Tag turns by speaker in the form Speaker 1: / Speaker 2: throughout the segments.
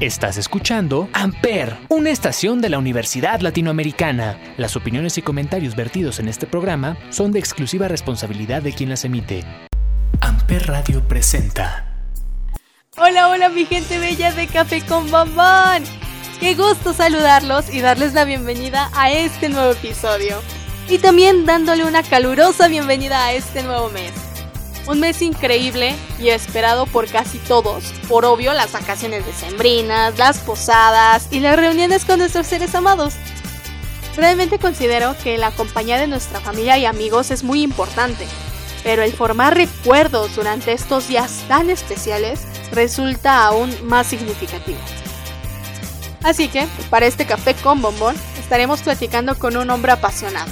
Speaker 1: Estás escuchando Amper, una estación de la Universidad Latinoamericana. Las opiniones y comentarios vertidos en este programa son de exclusiva responsabilidad de quien las emite. Amper Radio presenta.
Speaker 2: Hola, hola mi gente bella de Café con Bombón. Qué gusto saludarlos y darles la bienvenida a este nuevo episodio. Y también dándole una calurosa bienvenida a este nuevo mes. Un mes increíble y esperado por casi todos. Por obvio, las vacaciones decembrinas, las posadas y las reuniones con nuestros seres amados. Realmente considero que la compañía de nuestra familia y amigos es muy importante, pero el formar recuerdos durante estos días tan especiales resulta aún más significativo. Así que, para este café con bombón, estaremos platicando con un hombre apasionado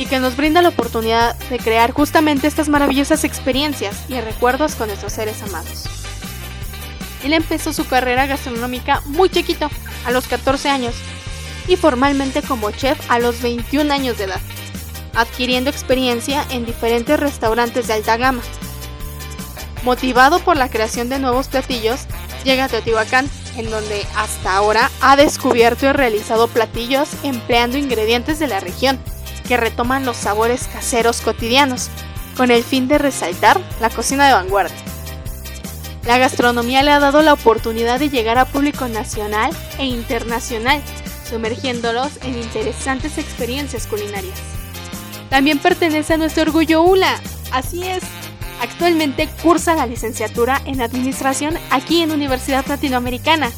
Speaker 2: y que nos brinda la oportunidad de crear justamente estas maravillosas experiencias y recuerdos con nuestros seres amados. Él empezó su carrera gastronómica muy chiquito, a los 14 años, y formalmente como chef a los 21 años de edad, adquiriendo experiencia en diferentes restaurantes de alta gama. Motivado por la creación de nuevos platillos, llega a Teotihuacán, en donde hasta ahora ha descubierto y realizado platillos empleando ingredientes de la región, que retoman los sabores caseros cotidianos, con el fin de resaltar la cocina de vanguardia. La gastronomía le ha dado la oportunidad de llegar a público nacional e internacional, sumergiéndolos en interesantes experiencias culinarias. También pertenece a nuestro orgullo ULA, así es. Actualmente cursa la licenciatura en Administración aquí en Universidad Latinoamericana,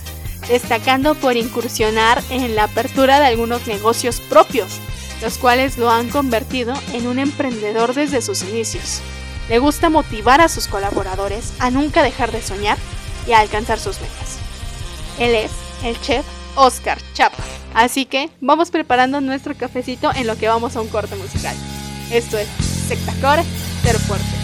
Speaker 2: destacando por incursionar en la apertura de algunos negocios propios, los cuales lo han convertido en un emprendedor desde sus inicios. Le gusta motivar a sus colaboradores a nunca dejar de soñar y a alcanzar sus metas. Él es el chef Oscar Chapa. Así que vamos preparando nuestro cafecito en lo que vamos a un corte musical. Esto es Sectacore Ser Fuerte.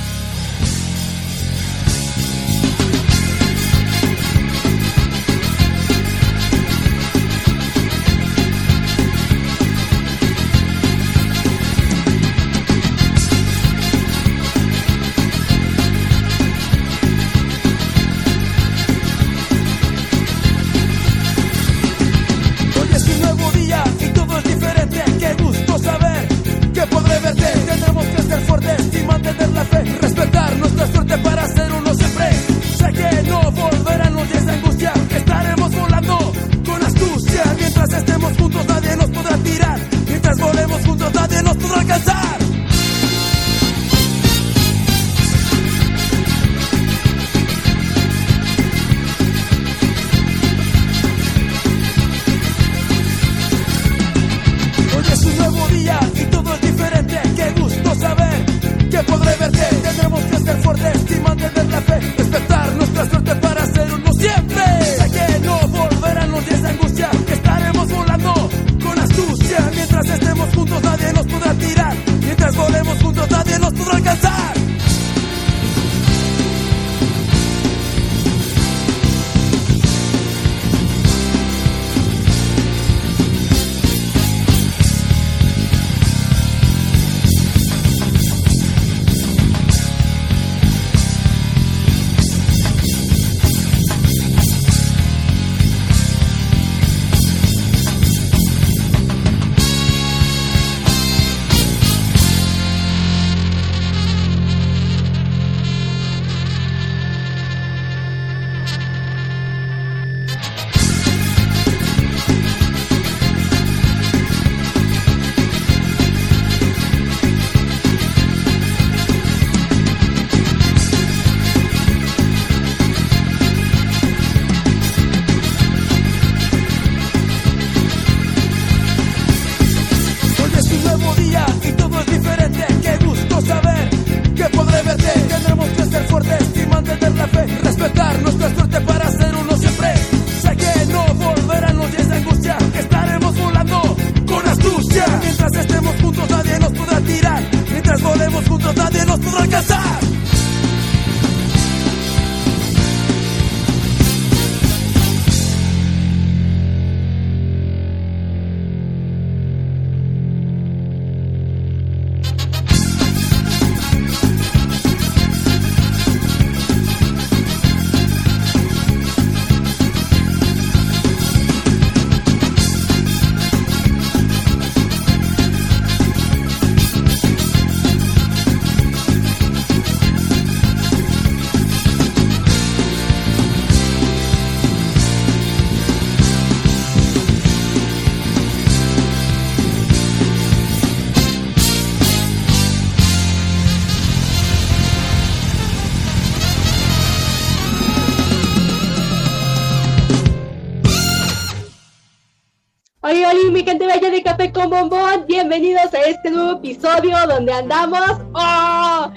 Speaker 2: Donde andamos oh,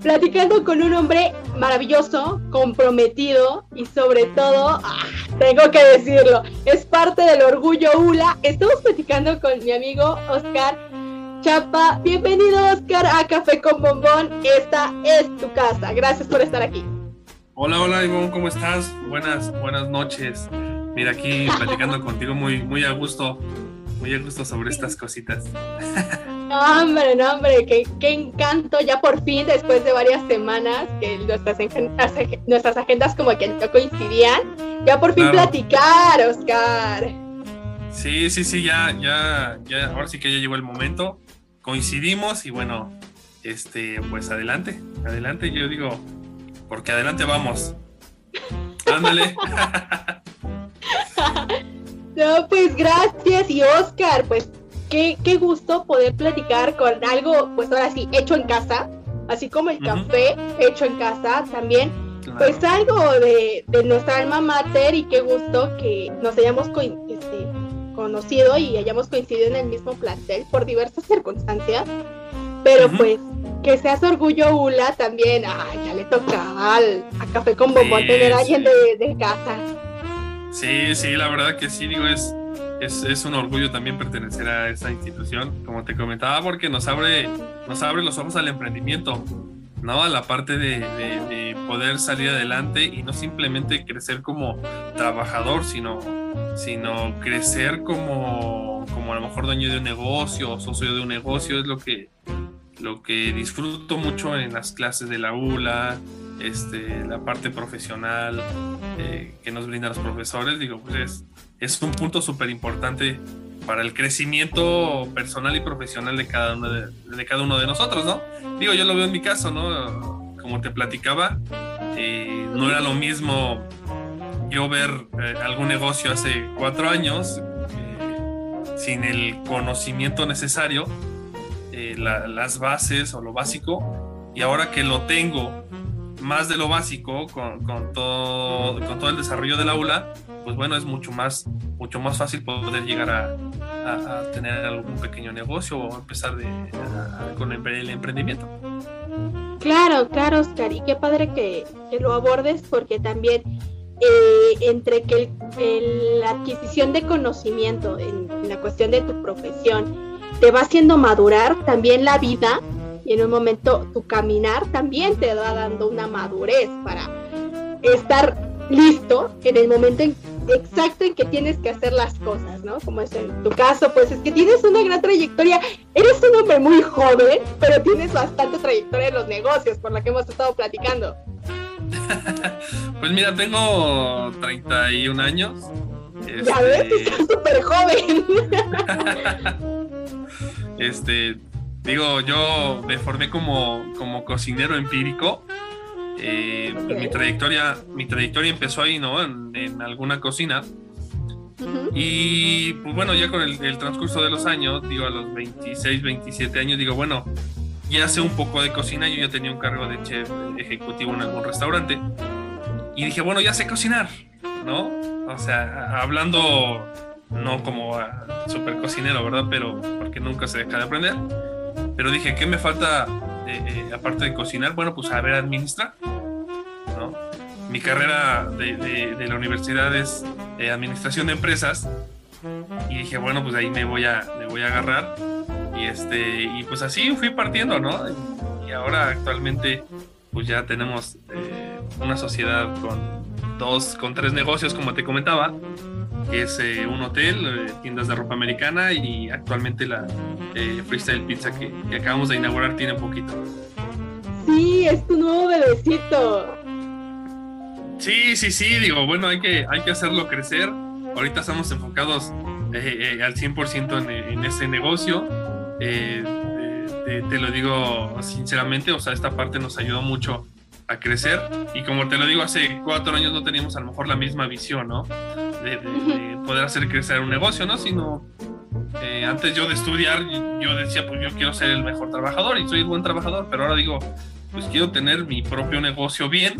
Speaker 2: platicando con un hombre maravilloso, comprometido y sobre todo, ah, tengo que decirlo, es parte del orgullo ULA. Estamos platicando con mi amigo Oscar Chapa. Bienvenido, Oscar, a Café con Bombón. Esta es tu casa. Gracias por estar aquí.
Speaker 3: Hola, hola, Ivonne, ¿cómo estás? Buenas, buenas noches. Mira, aquí platicando contigo muy, muy a gusto, muy a gusto sobre estas cositas.
Speaker 2: No, hombre, no, hombre, qué, qué, encanto ya por fin, después de varias semanas que nuestras, nuestras agendas como que no coincidían, ya por fin platicar, Oscar.
Speaker 3: Sí, sí, sí, ya, ya, ya, ahora sí que ya llegó el momento, coincidimos y bueno, este, pues adelante, adelante, yo digo, porque adelante vamos. Ándale.
Speaker 2: no, pues gracias y Oscar, pues qué, qué gusto poder platicar con algo, pues ahora sí, hecho en casa, así como el café hecho en casa también. Pues algo de, de, nuestra alma mater y qué gusto que nos hayamos este, conocido y hayamos coincidido en el mismo plantel por diversas circunstancias. Pero pues que seas orgullo Ula también, ay, ya le toca al, a Café con Bombón tener a alguien de, de casa.
Speaker 3: Sí, sí, la verdad que sí, digo, es, es, un orgullo también pertenecer a esta institución, como te comentaba, porque nos abre, nos abre los ojos al emprendimiento, ¿no? A la parte de, poder salir adelante y no simplemente crecer como trabajador, sino, sino crecer como, como a lo mejor dueño de un negocio o socio de un negocio, es lo que, lo que disfruto mucho en las clases de la ULA, este, la parte profesional eh, que nos brindan los profesores, digo, pues es, es un punto súper importante para el crecimiento personal y profesional de cada, uno de, cada uno de nosotros, ¿no? Digo, yo lo veo en mi caso, ¿no? Como te platicaba, eh, no era lo mismo yo ver eh, algún negocio hace cuatro años sin el conocimiento necesario, las bases o lo básico, y ahora que lo tengo más de lo básico con, con, todo, con todo el desarrollo del aula, pues bueno, es mucho más, mucho más fácil poder llegar a, tener algún pequeño negocio o empezar de, con el, emprendimiento.
Speaker 2: Claro, claro, Oscar, y qué padre que, lo abordes porque también eh, entre que la adquisición de conocimiento en, en la cuestión de tu profesión te va haciendo madurar, también la vida y en un momento tu caminar también te va dando una madurez para estar listo en el momento exacto en que tienes que hacer las cosas, ¿no? Como es en tu caso, pues es que tienes una gran trayectoria, eres un hombre muy joven, pero tienes bastante trayectoria en los negocios, por la que hemos estado platicando.
Speaker 3: pues mira, tengo 31 años.
Speaker 2: Ya ves, este, estás súper joven.
Speaker 3: este, Digo, yo me formé como, como cocinero empírico. Eh, pues mi trayectoria, mi trayectoria empezó ahí, ¿no? En, alguna cocina. Y pues bueno, ya con el, transcurso de los años, digo, a los 26, 27 años, digo, bueno, ya sé un poco de cocina, yo ya tenía un cargo de chef ejecutivo en algún restaurante. Y dije, bueno, ya sé cocinar, ¿no? O sea, hablando no como super cocinero, ¿verdad? Pero porque nunca se deja de aprender. Pero dije, ¿qué me falta eh, eh, aparte de cocinar? Bueno, pues saber administrar. ¿no? Mi carrera de, la universidad es eh, administración de empresas. Y dije, bueno, pues ahí me voy a, me voy a agarrar. Y, este, y pues así fui partiendo, ¿no? Y ahora actualmente pues ya tenemos una sociedad con dos, con tres negocios, como te comentaba que es eh, un hotel, eh, tiendas de ropa americana y actualmente la eh, Freestyle Pizza que, acabamos de inaugurar tiene un poquito.
Speaker 2: Sí, es tu nuevo bebecito.
Speaker 3: Sí, sí, sí, digo, bueno, hay que, hay que hacerlo crecer. Ahorita estamos enfocados al 100% en, en ese negocio. Te, te, lo digo sinceramente, o sea, esta parte nos ayudó mucho a crecer y como te lo digo, hace cuatro años no teníamos a lo mejor la misma visión, ¿no? De, poder hacer crecer un negocio, ¿no? Sino eh, antes yo de estudiar, yo decía, pues yo quiero ser el mejor trabajador y soy el buen trabajador, pero ahora digo, pues quiero tener mi propio negocio bien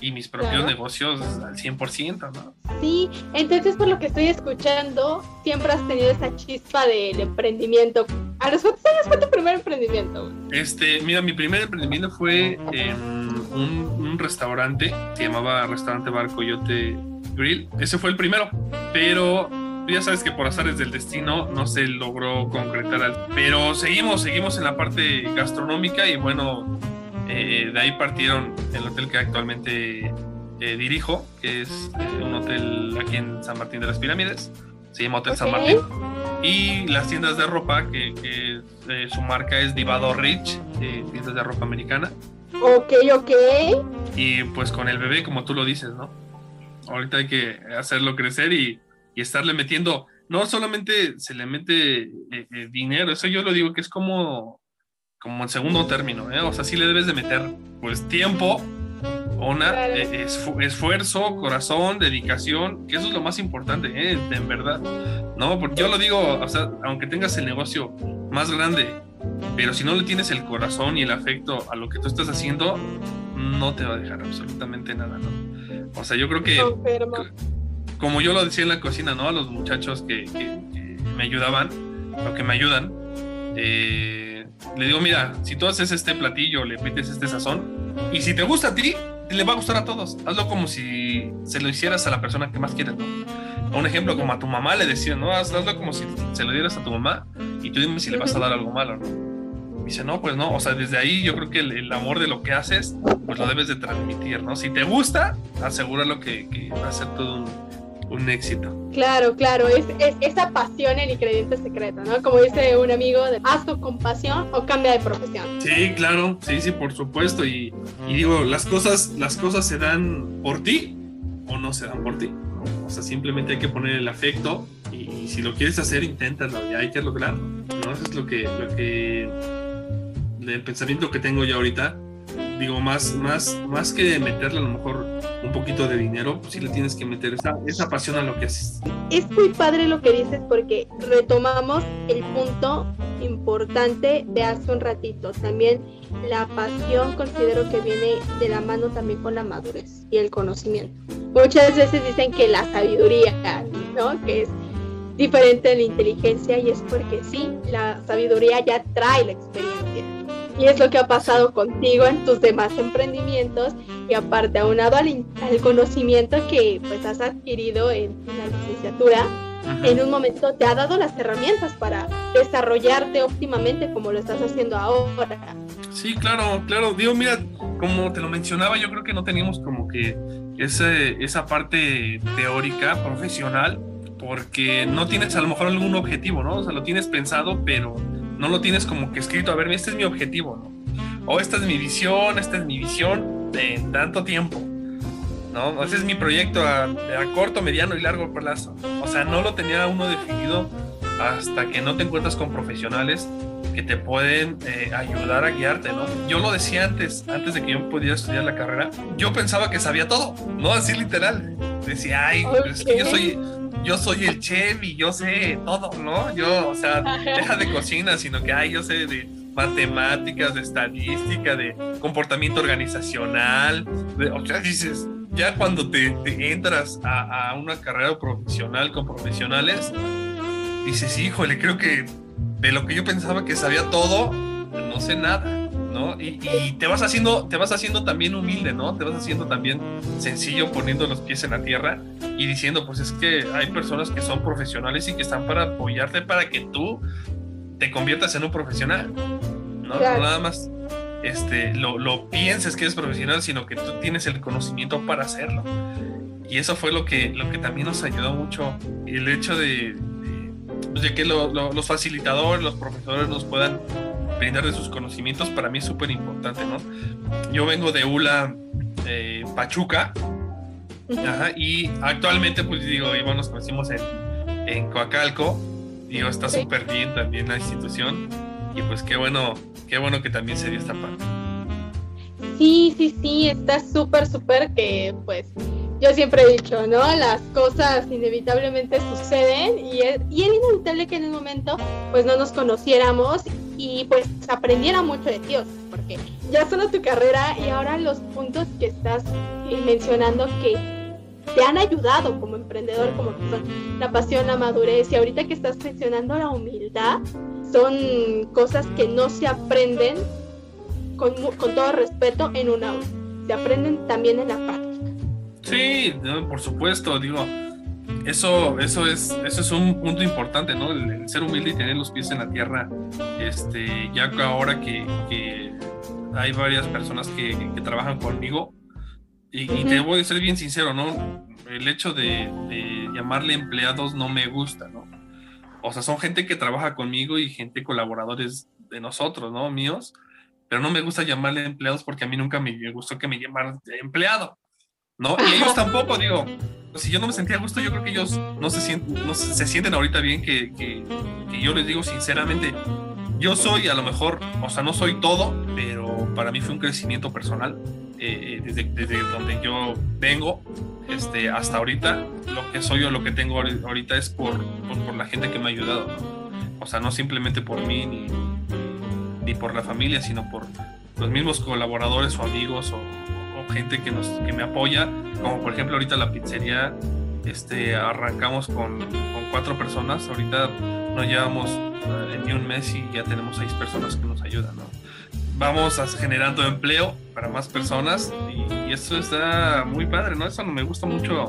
Speaker 3: y mis propios negocios al 100%, ¿no?
Speaker 2: Sí, entonces por lo que estoy escuchando, siempre has tenido esa chispa del emprendimiento. ¿A los cuántos años fue tu primer emprendimiento?
Speaker 3: Este, mira, mi primer emprendimiento fue en un, un restaurante, se llamaba Restaurante Bar Coyote Grill. Ese fue el primero, pero ya sabes que por azares del destino no se logró concretar. Al... Pero seguimos, seguimos en la parte gastronómica y bueno, eh, de ahí partieron el hotel que actualmente eh, dirijo, que es eh, un hotel aquí en San Martín de las Pirámides, se llama Hotel San Martín. Y las tiendas de ropa, que, su marca es Divado Rich, tiendas de ropa americana.
Speaker 2: Ok, ok.
Speaker 3: Y pues con el bebé, como tú lo dices, ¿no? Ahorita hay que hacerlo crecer y, y estarle metiendo, no solamente se le mete dinero, eso yo lo digo que es como como en segundo término, ¿eh? O sea, sí le debes de meter, pues, tiempo, una, eh, esfuerzo, corazón, dedicación, que eso es lo más importante, ¿eh? En verdad, ¿no? Porque yo lo digo, o sea, aunque tengas el negocio más grande, pero si no le tienes el corazón y el afecto a lo que tú estás haciendo, no te va a dejar absolutamente nada, ¿no? O sea, yo creo que, como yo lo decía en la cocina, ¿no? A los muchachos que, que me ayudaban, o que me ayudan, eh, le digo, mira, si tú haces este platillo, le metes este sazón, y si te gusta a ti, le va a gustar a todos. Hazlo como si se lo hicieras a la persona que más quieres, ¿no? Un ejemplo, como a tu mamá le decía, ¿no? Hazlo como si se lo dieras a tu mamá y tú dime si le vas a dar algo malo, ¿no? dice, no, pues no, o sea, desde ahí yo creo que el, amor de lo que haces, pues lo debes de transmitir, ¿no? Si te gusta, asegúralo que, que va a ser todo un, un éxito.
Speaker 2: Claro, claro, es, esa pasión el ingrediente secreto, ¿no? Como dice un amigo, hazlo con pasión o cambia de profesión.
Speaker 3: Sí, claro, sí, sí, por supuesto. Y, digo, las cosas, las cosas se dan por ti o no se dan por ti. O sea, simplemente hay que poner el afecto y, si lo quieres hacer, inténtalo, ya hay que lograrlo. ¿no? Eso es lo que, lo que, el pensamiento que tengo yo ahorita digo, más, más, más que meterle a lo mejor un poquito de dinero, pues sí le tienes que meter esa, esa pasión a lo que haces.
Speaker 2: Es muy padre lo que dices porque retomamos el punto importante de hace un ratito. También la pasión considero que viene de la mano también con la madurez y el conocimiento. Muchas veces dicen que la sabiduría, ¿no? Que es diferente de la inteligencia y es porque sí, la sabiduría ya trae la experiencia y es lo que ha pasado contigo en tus demás emprendimientos y aparte aunado al, al conocimiento que pues has adquirido en, la licenciatura, en un momento te ha dado las herramientas para desarrollarte óptimamente como lo estás haciendo ahora.
Speaker 3: Sí, claro, claro. Digo, mira, como te lo mencionaba, yo creo que no teníamos como que ese, esa parte teórica, profesional, porque no tienes a lo mejor algún objetivo, ¿no? O sea, lo tienes pensado, pero no lo tienes como que escrito, a ver, este es mi objetivo, ¿no? O esta es mi visión, esta es mi visión de tanto tiempo, ¿no? Ese es mi proyecto a, corto, mediano y largo plazo. O sea, no lo tenía uno definido hasta que no te encuentras con profesionales que te pueden eh, ayudar a guiarte, ¿no? Yo lo decía antes, antes de que yo pudiera estudiar la carrera, yo pensaba que sabía todo, ¿no? Así literal. Decía, ay, es que yo soy, yo soy el chef y yo sé todo, ¿no? Yo, o sea, deja de cocina, sino que, ay, yo sé de matemáticas, de estadística, de comportamiento organizacional. o sea, dices, ya cuando te, entras a, una carrera profesional con profesionales, dices, híjole, creo que de lo que yo pensaba que sabía todo, no sé nada. ¿no? Y, te vas haciendo, te vas haciendo también humilde, ¿no? Te vas haciendo también sencillo poniendo los pies en la tierra y diciendo, pues es que hay personas que son profesionales y que están para apoyarte para que tú te conviertas en un profesional, ¿no? nada más este, lo, lo, pienses que eres profesional, sino que tú tienes el conocimiento para hacerlo. Y eso fue lo que, lo que también nos ayudó mucho, el hecho de, pues, que los facilitadores, los profesores nos puedan brindar de sus conocimientos para mí es súper importante, ¿no? Yo vengo de ULA eh, Pachuca, y actualmente, pues digo, igual nos conocimos en, en Coacalco, digo, está súper bien también la institución, y pues qué bueno, qué bueno que también se dio esta parte.
Speaker 2: Sí, sí, sí, está súper, súper que pues yo siempre he dicho, ¿no? Las cosas inevitablemente suceden y, es, y era inevitable que en un momento pues no nos conociéramos y pues aprendiera mucho de Dios, porque ya solo tu carrera y ahora los puntos que estás mencionando que te han ayudado como emprendedor, como que son la pasión, la madurez y ahorita que estás mencionando la humildad, son cosas que no se aprenden con, con todo respeto en un aula, se aprenden también en la práctica.
Speaker 3: Sí, por supuesto, digo, eso, eso es, eso es un punto importante, ¿no? El, ser humilde y tener los pies en la tierra, este, ya que ahora que, hay varias personas que, trabajan conmigo, y, te voy a ser bien sincero, ¿no? El hecho de, llamarle empleados no me gusta, ¿no? O sea, son gente que trabaja conmigo y gente colaboradores de nosotros, ¿no? Míos, pero no me gusta llamarle empleados porque a mí nunca me gustó que me llamaran empleado. ¿No? Y ellos tampoco, digo, si yo no me sentía a gusto, yo creo que ellos no se sienten, no se, ahorita bien que, que, yo les digo sinceramente, yo soy a lo mejor, o sea, no soy todo, pero para mí fue un crecimiento personal eh, desde, desde, donde yo vengo este, hasta ahorita. Lo que soy o lo que tengo ahorita es por, por, la gente que me ha ayudado. O sea, no simplemente por mí ni, ni por la familia, sino por los mismos colaboradores o amigos o, gente que, nos, que me apoya, como por ejemplo ahorita la pizzería, este, arrancamos con, con cuatro personas, ahorita no llevamos eh, ni un mes y ya tenemos seis personas que nos ayudan, ¿no? Vamos generando empleo para más personas y, eso está muy padre, ¿no? Eso me gusta mucho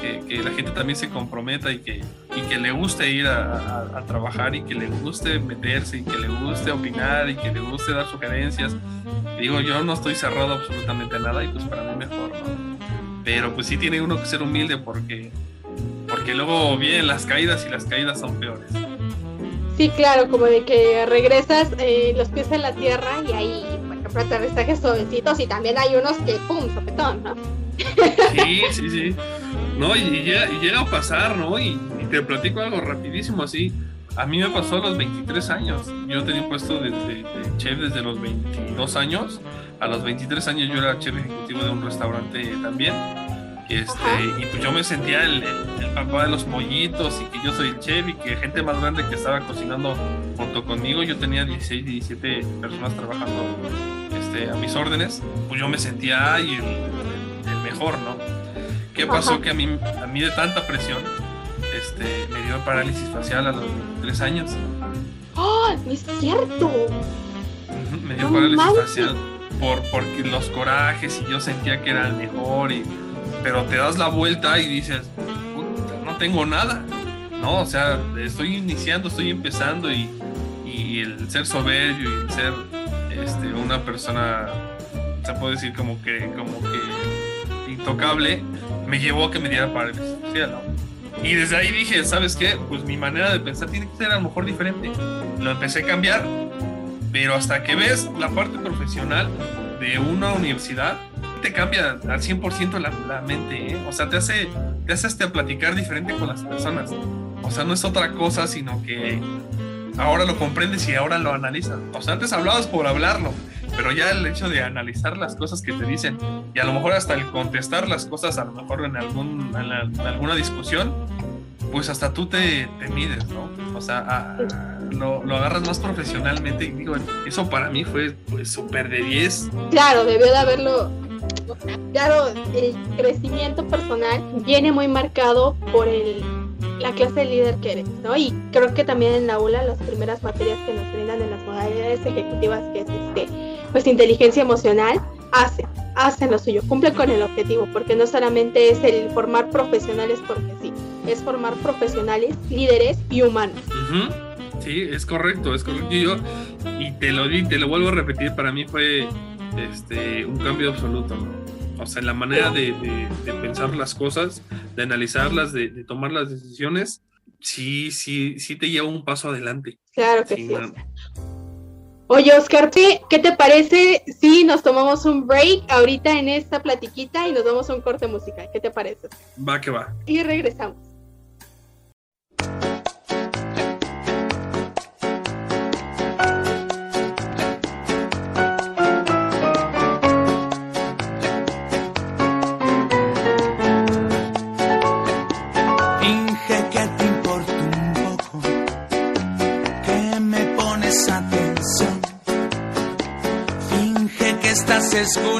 Speaker 3: que, que, la gente también se comprometa y que, y que le guste ir a, a, trabajar y que le guste meterse y que le guste opinar y que le guste dar sugerencias Digo, yo no estoy cerrado absolutamente a nada y pues para mí mejor, ¿no? Pero pues sí tiene uno que ser humilde porque, porque luego vienen las caídas y las caídas son peores.
Speaker 2: Sí, claro, como de que regresas eh, los pies en la tierra y ahí, por ejemplo, aterrizajes suavecitos y también hay unos que, ¡pum!, sopetón, ¿no?
Speaker 3: Sí, sí, sí. No, y, llega, a pasar, ¿no? Y, y, te platico algo rapidísimo así. A mí me pasó a los 23 años. Yo tenía un puesto de, chef desde los 22 años. A los 23 años yo era chef ejecutivo de un restaurante también. Este, y pues yo me sentía el, papá de los pollitos y que yo soy el chef y que gente más grande que estaba cocinando junto conmigo, yo tenía 16, 17 personas trabajando este, a mis órdenes, pues yo me sentía ay, el, mejor, ¿no? ¿Qué pasó? Que a mí, a mí de tanta presión, este, me dio parálisis facial a los tres años.
Speaker 2: ¡Oh! es cierto!
Speaker 3: me dio parálisis facial por, porque los corajes y yo sentía que era el mejor, y, pero te das la vuelta y dices, no tengo nada. No, o sea, estoy iniciando, estoy empezando y, y el ser soberbio y el ser este, una persona, se puede decir como que, como que intocable, me llevó a que me diera parálisis facial, ¿no? Y desde ahí dije, ¿sabes qué? Pues mi manera de pensar tiene que ser a lo mejor diferente. Lo empecé a cambiar, pero hasta que ves la parte profesional de una universidad, te cambia al 100% la, la mente, ¿eh? O sea, te hace, te hace hasta platicar diferente con las personas. O sea, no es otra cosa, sino que ahora lo comprendes y ahora lo analizas. O sea, antes hablabas por hablarlo, pero ya el hecho de analizar las cosas que te dicen y a lo mejor hasta el contestar las cosas, a lo mejor en, algún, en, alguna discusión, pues hasta tú te, te mides, ¿no? O sea, lo, lo, agarras más profesionalmente y digo, eso para mí fue pues súper de 10.
Speaker 2: Claro, debió de haberlo claro, el crecimiento personal viene muy marcado por el la clase de líder que eres, ¿no? Y creo que también en la aula las primeras materias que nos brindan en las modalidades ejecutivas, que es este, pues inteligencia emocional, hacen, hacen lo suyo, cumplen con el objetivo, porque no solamente es el formar profesionales porque sí, es formar profesionales, líderes y humanos.
Speaker 3: Sí, es correcto, es correcto. Y yo, y te lo di, te lo vuelvo a repetir, para mí fue este, un cambio absoluto, ¿no? O sea, la manera de, pensar las cosas, de analizarlas, de, tomar las decisiones, sí, sí, sí te lleva un paso adelante.
Speaker 2: Claro que sí. Oye, Oscar, ¿qué te parece si nos tomamos un break ahorita en esta platiquita y nos damos un corte musical? ¿Qué te parece?
Speaker 3: Va que va.
Speaker 2: Y regresamos.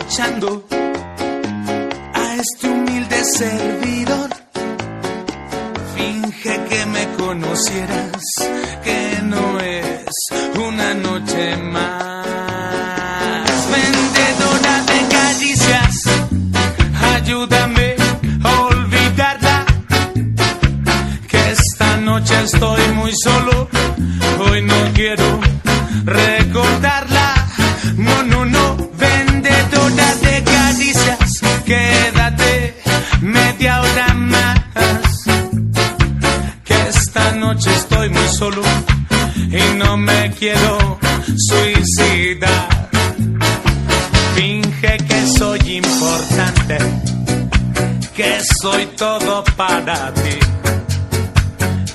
Speaker 4: Escuchando Finge que soy importante, que soy todo para ti.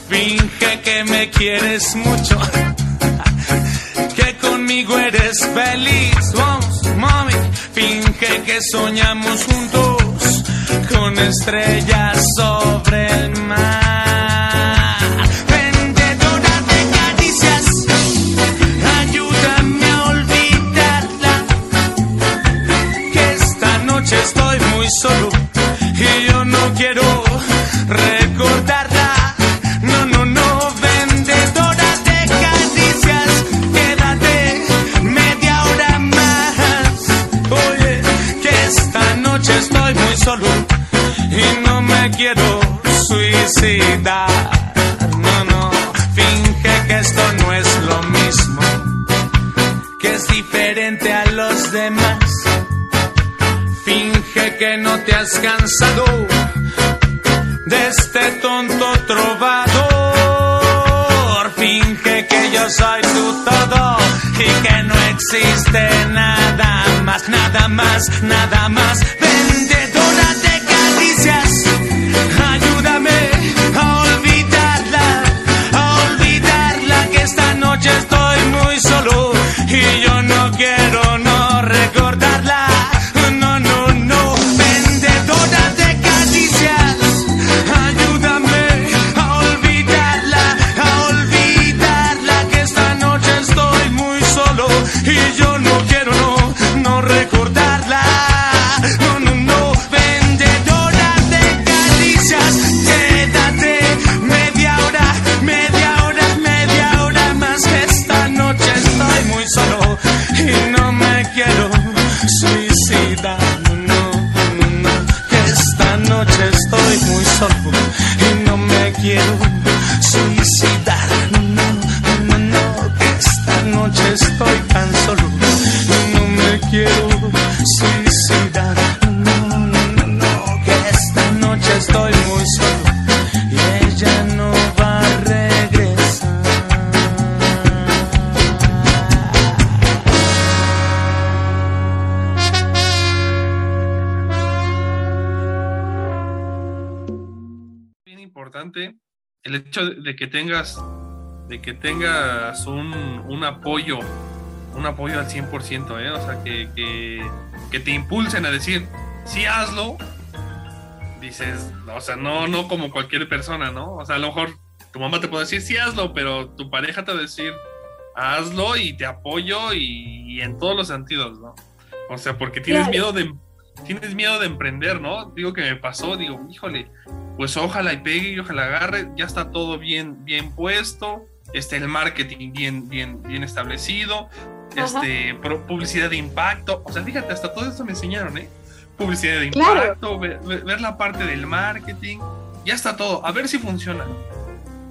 Speaker 4: Finge que me quieres mucho, que conmigo eres feliz. Vamos, mami, finge que soñamos juntos con estrellas sobre el mar. Suicidar. No, no, finge que esto no es lo mismo, que es diferente a los demás. Finge que no te has cansado de este tonto trovador. Finge que yo soy tu todo y que no existe nada más, nada más, nada más. Vendedora
Speaker 3: importante el hecho de, que tengas de que tengas un, un apoyo un apoyo al 100%, ¿eh? o sea, que, que, que te impulsen a decir, sí hazlo, dices, o sea, no, no como cualquier persona, ¿no? O sea, a lo mejor tu mamá te puede decir, sí hazlo, pero tu pareja te va a decir, hazlo y te apoyo y, y en todos los sentidos, ¿no? O sea, porque tienes
Speaker 2: Claro.
Speaker 3: miedo de tienes miedo de emprender, ¿no? Digo que me pasó, digo, híjole, pues ojalá y pegue y ojalá agarre, ya está todo bien, bien puesto, este, el marketing bien, bien, bien establecido, este, pro- publicidad de impacto, o sea, fíjate, hasta todo esto me enseñaron, ¿eh? Publicidad de
Speaker 2: Claro.
Speaker 3: impacto, ver, ver- ver la parte del marketing, ya está todo, a ver si funciona.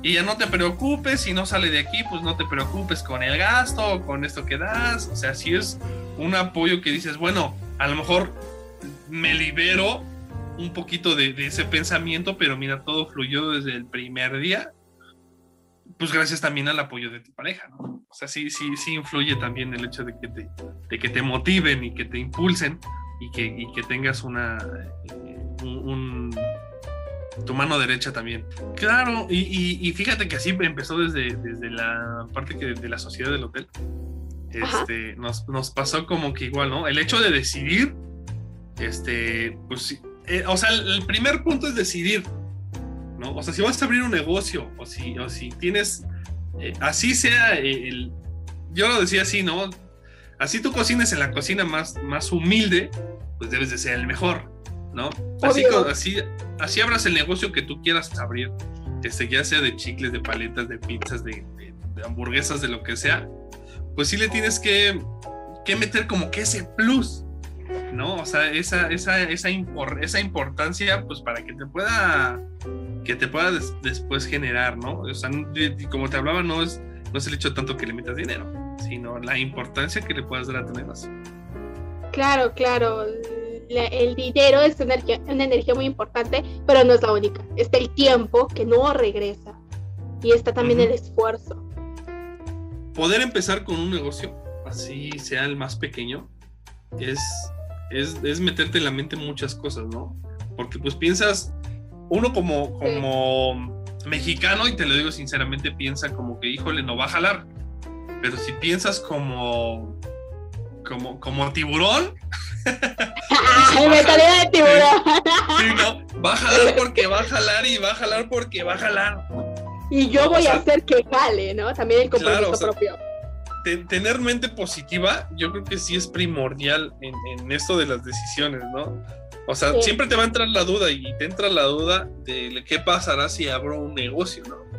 Speaker 3: Y ya no te preocupes, si no sale de aquí, pues no te preocupes con el gasto, con esto que das, o sea, si es un apoyo que dices, bueno, a lo mejor me libero un poquito de, de ese pensamiento, pero mira, todo fluyó desde el primer día, pues gracias también al apoyo de tu pareja, ¿no? O sea, sí, sí, sí influye también el hecho de que te, de que te motiven y que te impulsen y que, y que tengas una, eh, un, un- tu mano derecha también. Claro, y, y- y fíjate que así empezó desde, desde la parte que de la sociedad del hotel. Este, nos, nos pasó como que igual, ¿no? El hecho de decidir, este, pues, eh, o sea, el, primer punto es decidir, ¿no? O sea, si vas a abrir un negocio o si, o si tienes, eh, así sea eh, el, yo lo decía así, ¿no? así tú cocines en la cocina más, más humilde, pues debes de ser el mejor, ¿no? Así, así, así abras el negocio que tú quieras abrir, este, ya sea de chicles, de paletas, de pizzas, de, hamburguesas, de lo que sea, pues sí le tienes que, que meter como que ese plus, ¿no? O sea, esa, esa, esa, esa importancia, pues para que te pueda, que te pueda después generar, ¿no? O sea, como te hablaba, no es, no es el hecho tanto que le metas dinero, sino la importancia que le puedas dar a tu negocio.
Speaker 2: Claro, claro. el dinero es una energía, una energía muy importante, pero no es la única. Está el tiempo que no regresa y está también el esfuerzo.
Speaker 3: Poder empezar con un negocio, así sea el más pequeño, es es, meterte en la mente muchas cosas, ¿no? Porque pues piensas, uno como, como mexicano, y te lo digo sinceramente, piensa como que, híjole, no va a jalar. Pero si piensas como, como, como tiburón.
Speaker 2: mentalidad de tiburón.
Speaker 3: Sí, no, va a jalar porque va a jalar y va a jalar porque va a jalar.
Speaker 2: Y yo voy a hacer que jale, ¿no? También el compromiso propio
Speaker 3: tener mente positiva, yo creo que sí es primordial en, esto de las decisiones, ¿no? O sea, siempre te va a entrar la duda y te entra la duda de qué pasará si abro un negocio, ¿no?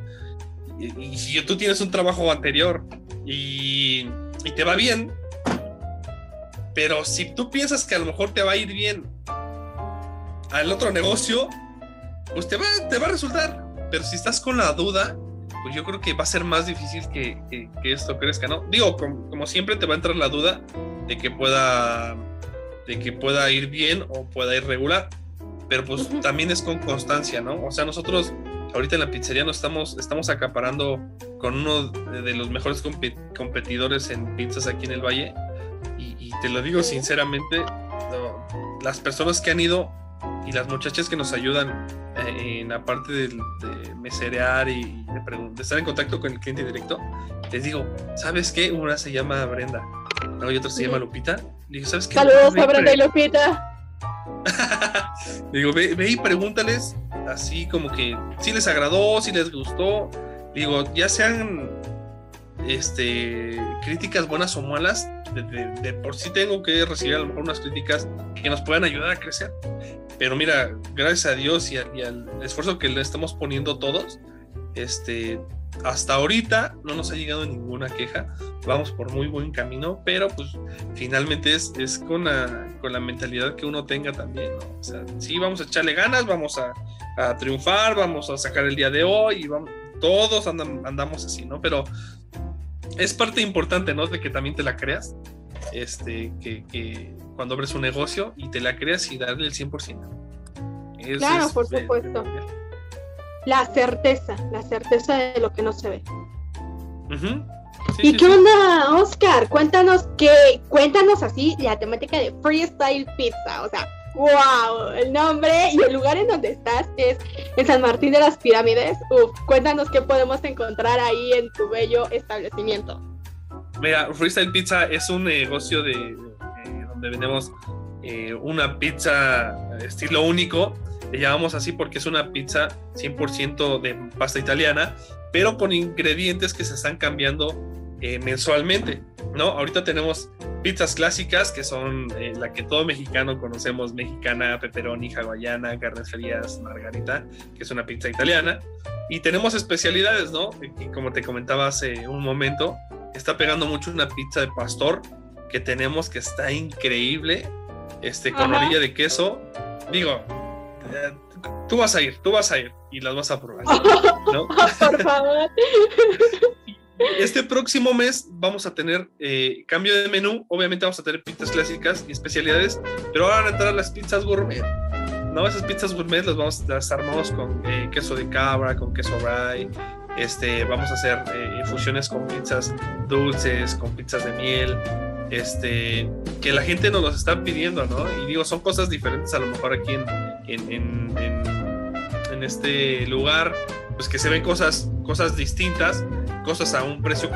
Speaker 3: Y, si tú tienes un trabajo anterior y, te va bien, pero si tú piensas que a lo mejor te va a ir bien al otro negocio, pues te va, te va a resultar. Pero si estás con la duda, pues yo creo que va a ser más difícil que, esto crezca, ¿no? Digo, como, siempre te va a entrar la duda de que pueda, de que pueda ir bien o pueda ir regular, pero pues también es con constancia, ¿no? O sea, nosotros ahorita en la pizzería nos estamos, estamos acaparando con uno de los mejores competidores en pizzas aquí en el Valle y, te lo digo sinceramente, las personas que han ido y las muchachas que nos ayudan en la parte de, meserear y de, estar en contacto con el cliente directo, les digo, ¿sabes qué? Una se llama Brenda, y otra se llama Lupita. Digo, ¿sabes qué?
Speaker 2: Saludos a Brenda y Lupita.
Speaker 3: digo, ve, y pregúntales así como que si les agradó, si les gustó. Digo, ya sean este, críticas buenas o malas, de, por sí tengo que recibir a lo mejor unas críticas que nos puedan ayudar a crecer. Pero mira, gracias a Dios y, al esfuerzo que le estamos poniendo todos, este, hasta ahorita no nos ha llegado ninguna queja. Vamos por muy buen camino, pero pues finalmente es, es con, la, con la mentalidad que uno tenga también. O sea, sí, vamos a echarle ganas, vamos a, a triunfar, vamos a sacar el día de hoy y vamos, todos andamos así, ¿no? Pero es parte importante, ¿no? De que también te la creas. Este, que, cuando abres un negocio y te la creas y darle el 100%.
Speaker 2: claro, por supuesto. la certeza, la certeza de lo que no se ve. ¿Y qué onda, Oscar? Cuéntanos qué, cuéntanos así la temática de freestyle pizza, o sea, ¡Wow! El nombre y el lugar en donde estás es en San Martín de las Pirámides. Uf, cuéntanos qué podemos encontrar ahí en tu bello establecimiento.
Speaker 3: Mira, Freestyle Pizza es un negocio de, eh, donde vendemos eh, una pizza estilo único. Le llamamos así porque es una pizza 100% de pasta italiana, pero con ingredientes que se están cambiando eh, mensualmente, ¿no? Ahorita tenemos pizzas clásicas que son eh, la que todo mexicano conocemos, mexicana, pepperoni, hawaiana, carnes frías, margarita, que es una pizza italiana. Y tenemos especialidades, ¿no? Y como te comentaba hace un momento, está pegando mucho una pizza de pastor que tenemos que está increíble, este, con orilla de queso. Digo, eh, tú vas a ir, tú vas a ir y las vas a probar, ¿no?
Speaker 2: Por favor.
Speaker 3: Este próximo mes vamos a tener eh, cambio de menú. Obviamente vamos a tener pizzas clásicas y especialidades, pero ahora van a entrar las pizzas gourmet. No, esas pizzas gourmet las vamos las armamos con eh, queso de cabra, con queso rye. Este, vamos a hacer eh, fusiones con pizzas dulces, con pizzas de miel. Este, que la gente nos los está pidiendo, ¿no? Y digo, son cosas diferentes a lo mejor aquí en, en, en, en este lugar, pues que se ven cosas, cosas distintas cosas a un precio.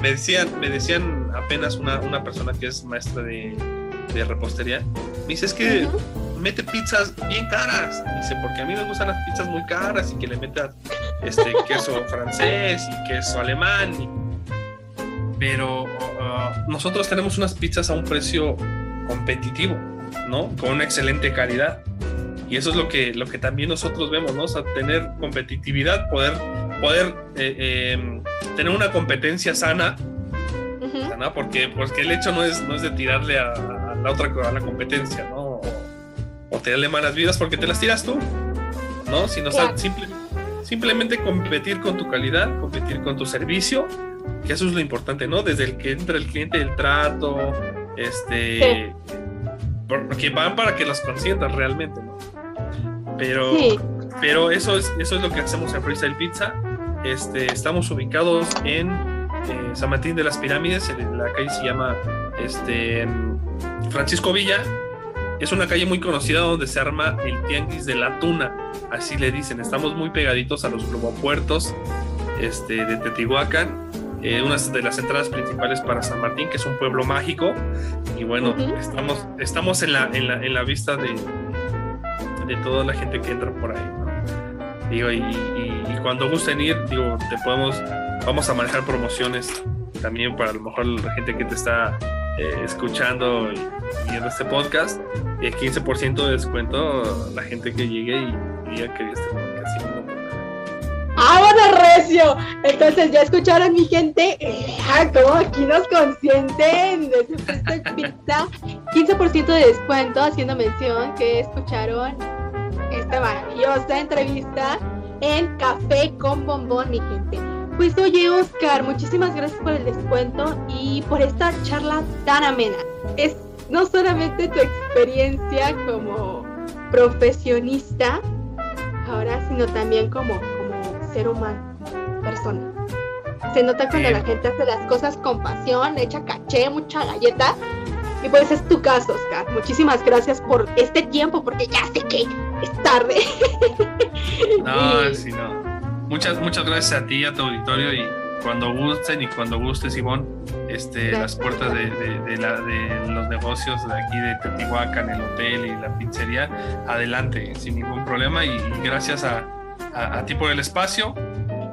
Speaker 3: Me decían, me decían apenas una, una persona que es maestra de, de repostería, me dice, es que mete pizzas bien caras. Dice, porque a mí me gustan las pizzas muy caras y que le metas este queso francés y queso alemán. Pero uh, nosotros tenemos unas pizzas a un precio competitivo, ¿no? Con una excelente calidad. Y eso es lo que, lo que también nosotros vemos, ¿no? O sea, tener competitividad, poder, poder eh, em, tener una competencia sana, ¿no? Porque, porque el hecho no es, no es de tirarle a, la otra a la competencia, ¿no? O, o, tirarle malas vidas porque te las tiras tú, ¿no? Sino simplemente competir con tu calidad, competir con tu servicio, que eso es lo importante, ¿no? Desde el que entra el cliente, el trato, este... Porque van para que los consientas realmente, ¿no? Pero, pero eso, es, eso es lo que hacemos en Freestyle Pizza. Este, estamos ubicados en eh, San Martín de las Pirámides, la calle se llama este, Francisco Villa. Es una calle muy conocida donde se arma el Tianguis de la Tuna, así le dicen. Estamos muy pegaditos a los globopuertos este, de Teotihuacán. Eh, una de las entradas principales para San Martín, que es un pueblo mágico. Y bueno, estamos, estamos en, la, en, la, en la vista de, de toda la gente que entra por ahí. Digo, y, cuando gusten ir, digo, te podemos, vamos a manejar promociones también para a lo mejor la gente que te está eh, escuchando y viendo este podcast. Y el 15% de descuento la gente que llegue y diga que este podcast.
Speaker 2: ¡Ah, bueno, recio! Entonces, ya escucharon mi gente, ah, como aquí nos consienten de pizza. 15% de descuento, haciendo mención que escucharon esta maravillosa entrevista en Café con Bombón, mi gente. Pues oye, Oscar, muchísimas gracias por el descuento y por esta charla tan amena. Es no solamente tu experiencia como profesionista, ahora, sino también como, como ser humano, persona. Se nota cuando la gente hace las cosas con pasión, echa caché, mucha galleta. Y pues es tu caso, Oscar. Muchísimas gracias por este tiempo, porque ya sé que es tarde.
Speaker 3: No, sí, no. Muchas, muchas gracias a ti y a tu auditorio y cuando gusten y cuando gustes, Ivonne, este, las puertas de, de, la, de, los negocios de aquí de Teotihuacán, el hotel y la pizzería, adelante, sin ningún problema y, gracias a, a, ti por el espacio.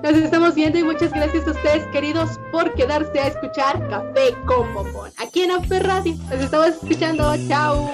Speaker 2: Nos estamos viendo y muchas gracias a ustedes, queridos, por quedarse a escuchar Café con Bombón. Aquí en Amper Radio. Nos estamos escuchando. Chao.